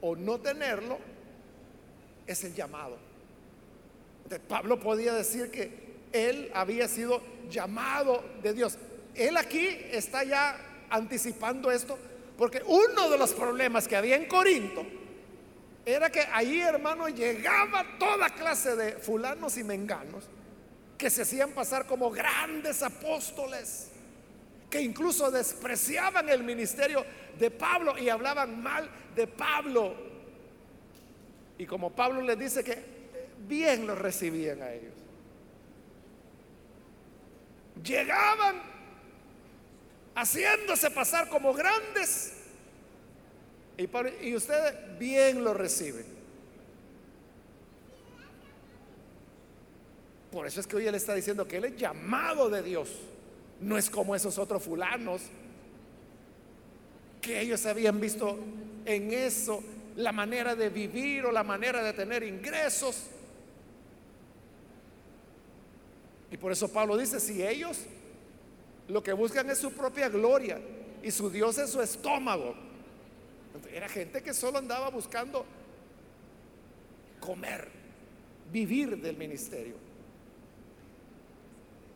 o no tenerlo es el llamado. Pablo podía decir que él había sido llamado de Dios. Él aquí está ya anticipando esto porque uno de los problemas que había en Corinto era que ahí, hermano, llegaba toda clase de fulanos y menganos que se hacían pasar como grandes apóstoles que incluso despreciaban el ministerio de Pablo y hablaban mal de Pablo. Y como Pablo les dice que bien lo recibían a ellos. Llegaban haciéndose pasar como grandes y, y ustedes bien lo reciben. Por eso es que hoy él está diciendo que él es llamado de Dios. No es como esos otros fulanos que ellos habían visto en eso la manera de vivir o la manera de tener ingresos. Y por eso Pablo dice, si ellos lo que buscan es su propia gloria y su Dios es su estómago. Era gente que solo andaba buscando comer, vivir del ministerio.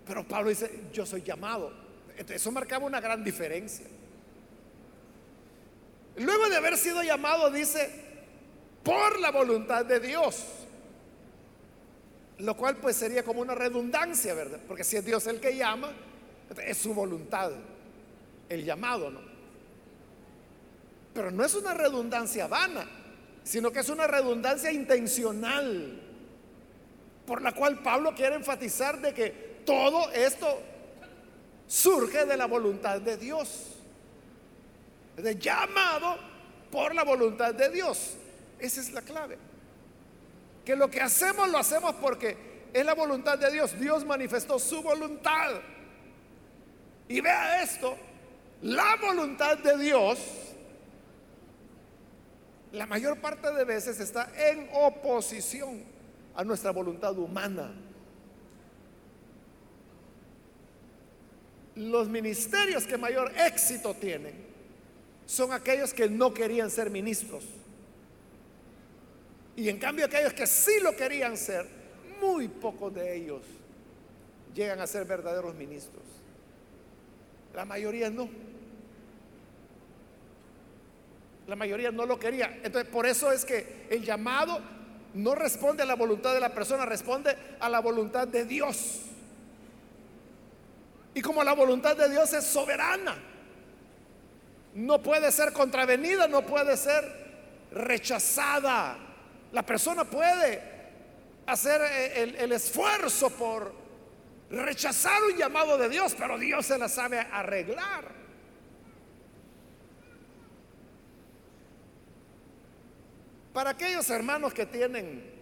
Pero Pablo dice, yo soy llamado. eso marcaba una gran diferencia. Luego de haber sido llamado, dice, por la voluntad de Dios. Lo cual pues sería como una redundancia, ¿verdad? Porque si es Dios el que llama, es su voluntad, el llamado, ¿no? Pero no es una redundancia vana, sino que es una redundancia intencional, por la cual Pablo quiere enfatizar de que todo esto surge de la voluntad de Dios de llamado por la voluntad de Dios. Esa es la clave. Que lo que hacemos lo hacemos porque es la voluntad de Dios. Dios manifestó su voluntad. Y vea esto, la voluntad de Dios, la mayor parte de veces está en oposición a nuestra voluntad humana. Los ministerios que mayor éxito tienen son aquellos que no querían ser ministros. Y en cambio aquellos que sí lo querían ser, muy pocos de ellos llegan a ser verdaderos ministros. La mayoría no. La mayoría no lo quería. Entonces, por eso es que el llamado no responde a la voluntad de la persona, responde a la voluntad de Dios. Y como la voluntad de Dios es soberana, no puede ser contravenida, no puede ser rechazada. La persona puede hacer eh, el, esfuerzo por rechazar un llamado de Dios, pero Dios se la sabe arreglar. Para aquellos hermanos que tienen,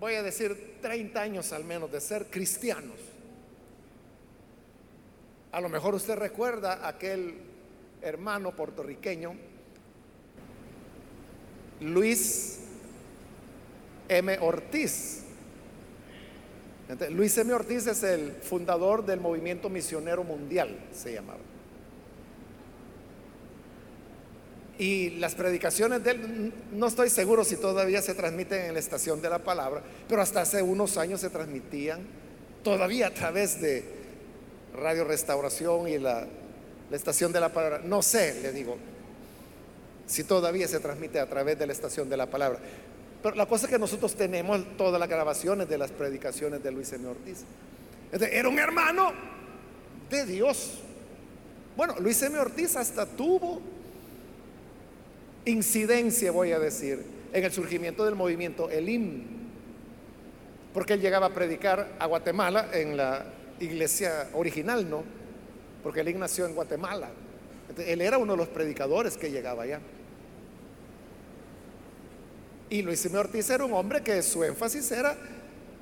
voy a decir, 30 años al menos de ser cristianos, a lo mejor usted recuerda aquel hermano puertorriqueño, Luis M. Ortiz. Luis M. Ortiz es el fundador del movimiento misionero mundial, se llamaba. Y las predicaciones de él, no estoy seguro si todavía se transmiten en la estación de la palabra, pero hasta hace unos años se transmitían todavía a través de, Radio Restauración y la, estación de la palabra. No sé, le digo, si todavía se transmite a través de la estación de la palabra. Pero la cosa es que nosotros tenemos todas las grabaciones de las predicaciones de Luis M. Ortiz. Era un hermano de Dios. Bueno, Luis M. Ortiz hasta tuvo incidencia, voy a decir, en el surgimiento del movimiento Elim, porque él llegaba a predicar a Guatemala en la iglesia original, ¿no? Porque él nació en Guatemala. él era uno de los predicadores que llegaba allá. Y Luis M. Ortiz era un hombre que su énfasis era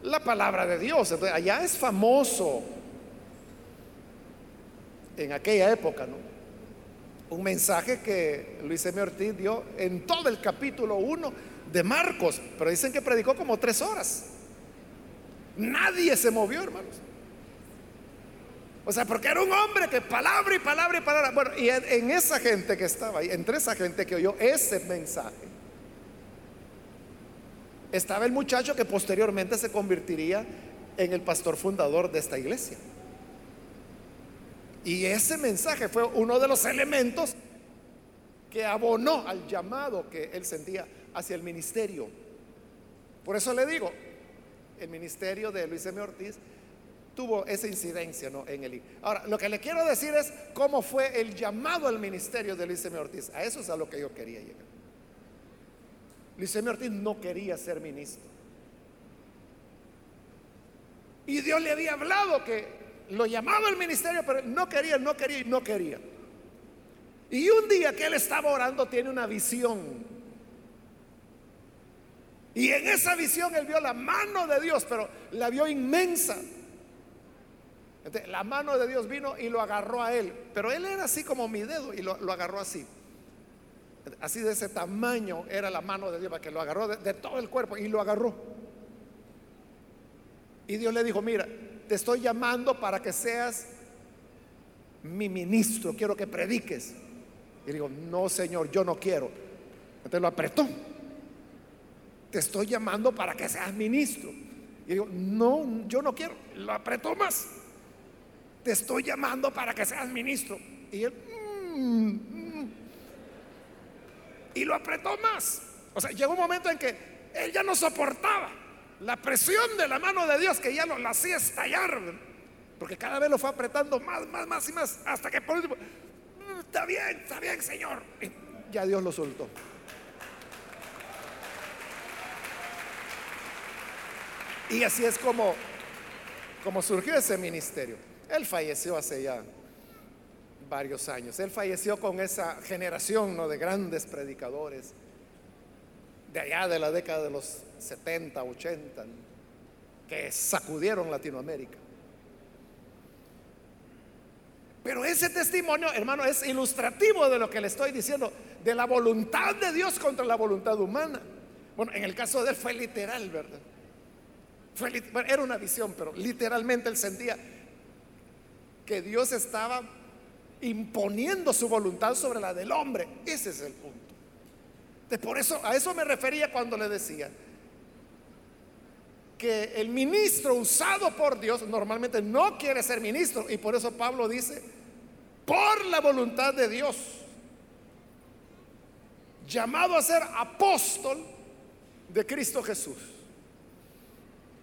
la palabra de Dios. allá es famoso en aquella época, ¿no? Un mensaje que Luis M. Ortiz dio en todo el capítulo 1 de Marcos, pero dicen que predicó como tres horas. Nadie se movió, hermanos. O sea, porque era un hombre que palabra y palabra y palabra. Bueno, y en, esa gente que estaba ahí, entre esa gente que oyó ese mensaje, estaba el muchacho que posteriormente se convertiría en el pastor fundador de esta iglesia. Y ese mensaje fue uno de los elementos que abonó al llamado que él sentía hacia el ministerio. Por eso le digo, el ministerio de Luis M. Ortiz tuvo esa incidencia ¿no? en el Ahora, lo que le quiero decir es cómo fue el llamado al ministerio de Luis M. Ortiz. A eso es a lo que yo quería llegar. Luis M. Ortiz no quería ser ministro. Y Dios le había hablado que lo llamaba al ministerio, pero no quería, no quería y no quería. Y un día que él estaba orando tiene una visión. Y en esa visión él vio la mano de Dios, pero la vio inmensa la mano de Dios vino y lo agarró a él, pero él era así como mi dedo y lo, agarró así. Así de ese tamaño era la mano de Dios, que lo agarró de, todo el cuerpo y lo agarró. Y Dios le dijo, mira, te estoy llamando para que seas mi ministro, quiero que prediques. Y digo, no, Señor, yo no quiero. Te lo apretó. Te estoy llamando para que seas ministro. Y digo, no, yo no quiero. Lo apretó más. Te estoy llamando para que seas ministro. Y él, mm, mm". y lo apretó más. O sea, llegó un momento en que él ya no soportaba la presión de la mano de Dios que ya lo hacía estallar. Porque cada vez lo fue apretando más, más, más y más. Hasta que por último, mm, está bien, está bien, Señor. Ya Dios lo soltó. Y así es como, como surgió ese ministerio. Él falleció hace ya varios años. Él falleció con esa generación ¿no? de grandes predicadores de allá de la década de los 70, 80, que sacudieron Latinoamérica. Pero ese testimonio, hermano, es ilustrativo de lo que le estoy diciendo, de la voluntad de Dios contra la voluntad humana. Bueno, en el caso de él fue literal, ¿verdad? era una visión, pero literalmente él sentía que Dios estaba imponiendo su voluntad sobre la del hombre. Ese es el punto. Por eso, a eso me refería cuando le decía que el ministro usado por Dios normalmente no quiere ser ministro y por eso Pablo dice, por la voluntad de Dios, llamado a ser apóstol de Cristo Jesús.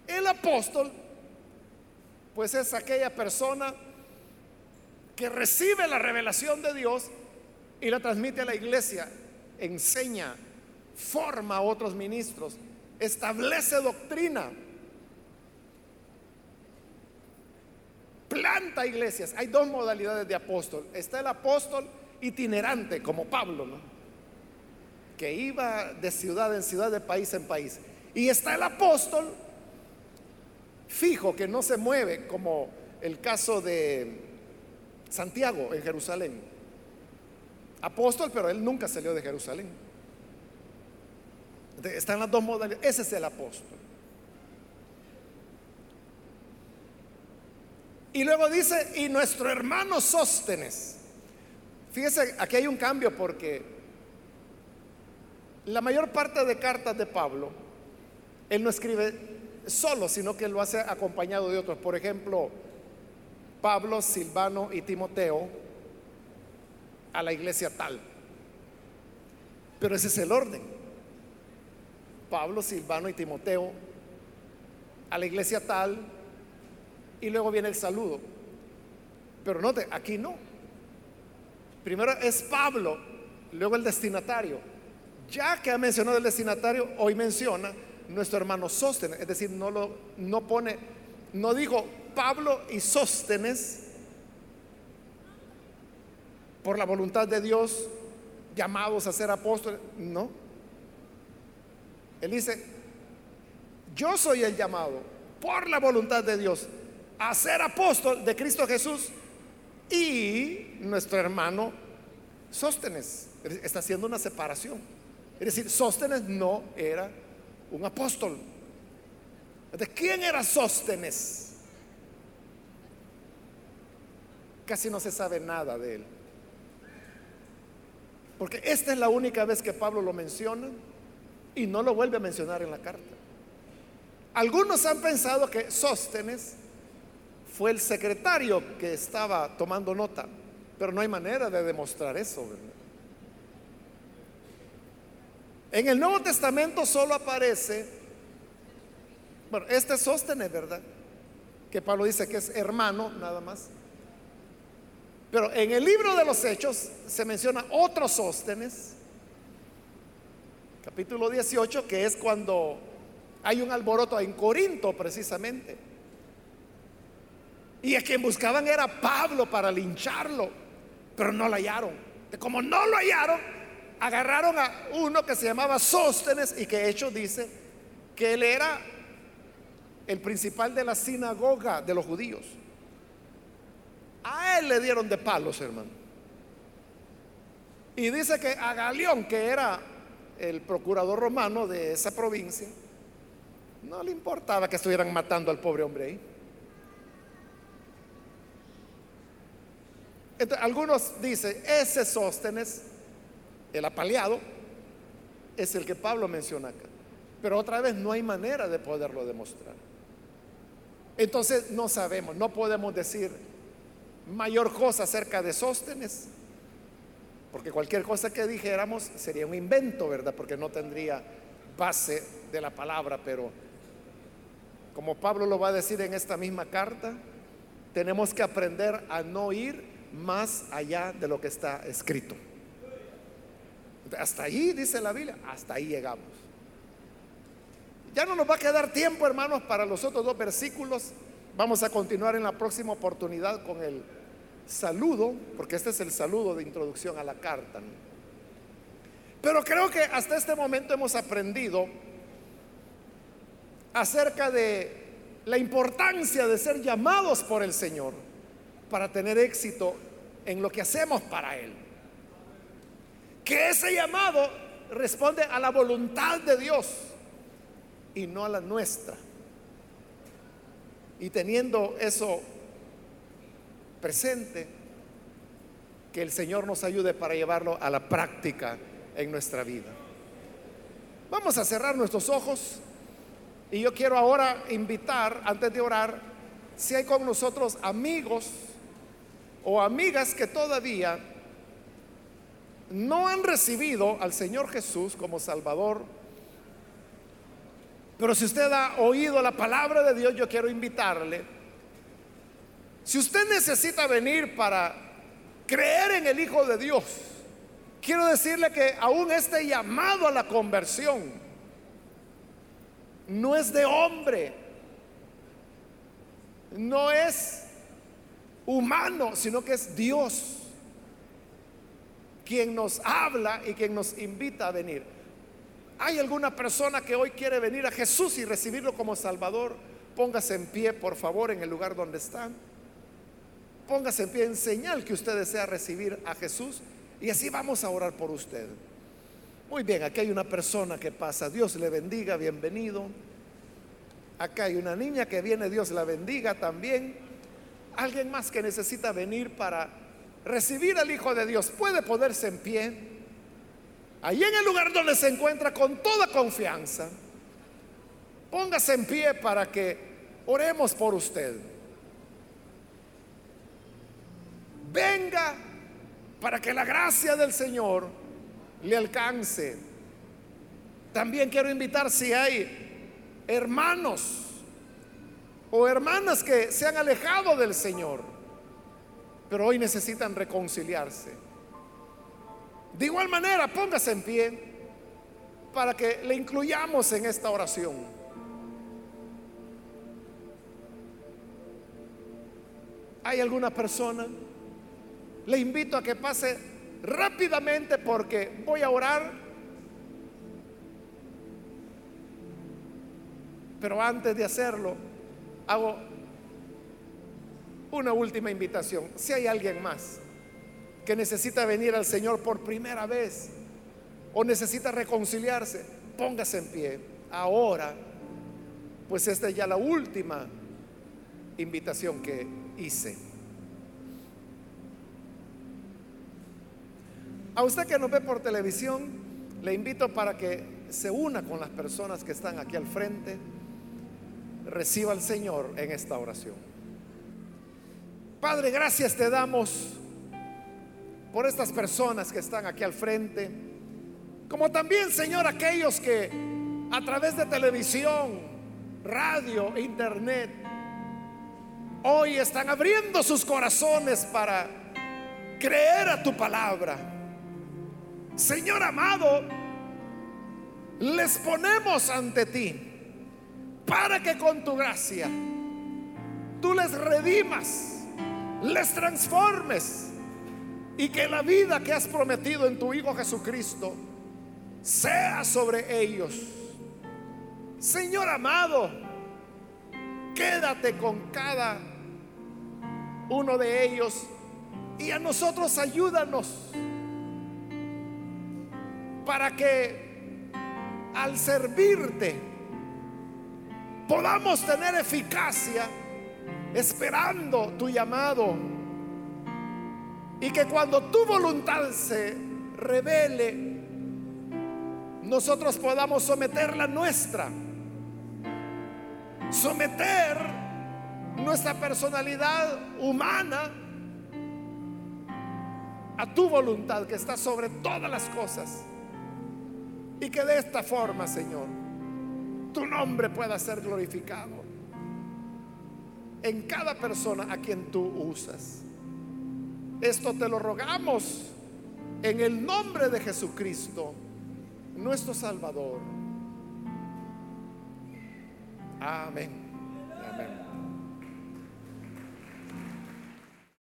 El apóstol, pues es aquella persona que recibe la revelación de Dios y la transmite a la iglesia, enseña, forma a otros ministros, establece doctrina, planta iglesias. Hay dos modalidades de apóstol. Está el apóstol itinerante, como Pablo, ¿no? que iba de ciudad en ciudad, de país en país. Y está el apóstol fijo, que no se mueve, como el caso de Santiago en Jerusalén. Apóstol, pero él nunca salió de Jerusalén. Están las dos modalidades. Ese es el apóstol. Y luego dice, y nuestro hermano Sóstenes. Fíjese, aquí hay un cambio porque la mayor parte de cartas de Pablo, él no escribe solo, sino que lo hace acompañado de otros. Por ejemplo, Pablo, Silvano y Timoteo a la iglesia tal. Pero ese es el orden. Pablo, Silvano y Timoteo a la iglesia tal, y luego viene el saludo. Pero note, aquí no. Primero es Pablo, luego el destinatario. Ya que ha mencionado el destinatario, hoy menciona nuestro hermano Sóstenes, es decir, no lo no pone no dijo Pablo y Sóstenes por la voluntad de Dios llamados a ser apóstoles, no. Él dice, yo soy el llamado por la voluntad de Dios a ser apóstol de Cristo Jesús y nuestro hermano Sóstenes. Está haciendo una separación. Es decir, Sóstenes no era un apóstol. ¿De quién era Sóstenes? Casi no se sabe nada de él. Porque esta es la única vez que Pablo lo menciona y no lo vuelve a mencionar en la carta. Algunos han pensado que Sóstenes fue el secretario que estaba tomando nota, pero no hay manera de demostrar eso. En el Nuevo Testamento solo aparece, bueno, este Sóstenes, ¿verdad? Que Pablo dice que es hermano, nada más. Pero en el libro de los Hechos se menciona otro Sóstenes, capítulo 18, que es cuando hay un alboroto en Corinto precisamente. Y a quien buscaban era Pablo para lincharlo, pero no lo hallaron. Como no lo hallaron, agarraron a uno que se llamaba Sóstenes y que hecho dice que él era el principal de la sinagoga de los judíos. A él le dieron de palos, hermano. Y dice que a Galeón, que era el procurador romano de esa provincia, no le importaba que estuvieran matando al pobre hombre ahí. algunos dicen, ese Sóstenes, el apaleado, es el que Pablo menciona acá. Pero otra vez no hay manera de poderlo demostrar. Entonces no sabemos, no podemos decir mayor cosa acerca de Sóstenes, porque cualquier cosa que dijéramos sería un invento, ¿verdad? Porque no tendría base de la palabra, pero como Pablo lo va a decir en esta misma carta, tenemos que aprender a no ir más allá de lo que está escrito. Hasta ahí, dice la Biblia, hasta ahí llegamos. Ya no nos va a quedar tiempo, hermanos, para los otros dos versículos. Vamos a continuar en la próxima oportunidad con el saludo, porque este es el saludo de introducción a la carta. Pero creo que hasta este momento hemos aprendido acerca de la importancia de ser llamados por el Señor para tener éxito en lo que hacemos para Él. Que ese llamado responde a la voluntad de Dios y no a la nuestra. Y teniendo eso presente, que el Señor nos ayude para llevarlo a la práctica en nuestra vida. Vamos a cerrar nuestros ojos y yo quiero ahora invitar, antes de orar, si hay con nosotros amigos o amigas que todavía no han recibido al Señor Jesús como Salvador, pero si usted ha oído la palabra de Dios, yo quiero invitarle. Si usted necesita venir para creer en el Hijo de Dios, quiero decirle que aún este llamado a la conversión no es de hombre, no es humano, sino que es Dios quien nos habla y quien nos invita a venir. ¿Hay alguna persona que hoy quiere venir a Jesús y recibirlo como Salvador? Póngase en pie, por favor, en el lugar donde está. Póngase en pie en señal que usted desea recibir a Jesús y así vamos a orar por usted. Muy bien, aquí hay una persona que pasa. Dios le bendiga, bienvenido. Acá hay una niña que viene, Dios la bendiga también. Alguien más que necesita venir para recibir al Hijo de Dios puede ponerse en pie. Ahí en el lugar donde se encuentra con toda confianza. Póngase en pie para que oremos por usted. Venga para que la gracia del Señor le alcance. También quiero invitar si hay hermanos o hermanas que se han alejado del Señor, pero hoy necesitan reconciliarse. De igual manera, póngase en pie para que le incluyamos en esta oración. ¿Hay alguna persona? Le invito a que pase rápidamente porque voy a orar. Pero antes de hacerlo, hago una última invitación. Si hay alguien más que necesita venir al Señor por primera vez o necesita reconciliarse, póngase en pie. Ahora, pues esta es ya la última invitación que hice. A usted que nos ve por televisión, le invito para que se una con las personas que están aquí al frente, reciba al Señor en esta oración. Padre, gracias te damos por estas personas que están aquí al frente, como también, Señor, aquellos que a través de televisión, radio e internet, hoy están abriendo sus corazones para creer a tu palabra Señor amado, les ponemos ante ti para que con tu gracia tú les redimas, les transformes y que la vida que has prometido en tu Hijo Jesucristo sea sobre ellos. Señor amado, quédate con cada uno de ellos y a nosotros ayúdanos para que al servirte podamos tener eficacia esperando tu llamado y que cuando tu voluntad se revele nosotros podamos someter la nuestra, someter nuestra personalidad humana a tu voluntad que está sobre todas las cosas. Y que de esta forma, Señor, tu nombre pueda ser glorificado en cada persona a quien tú usas. Esto te lo rogamos en el nombre de Jesucristo, nuestro Salvador. Amén.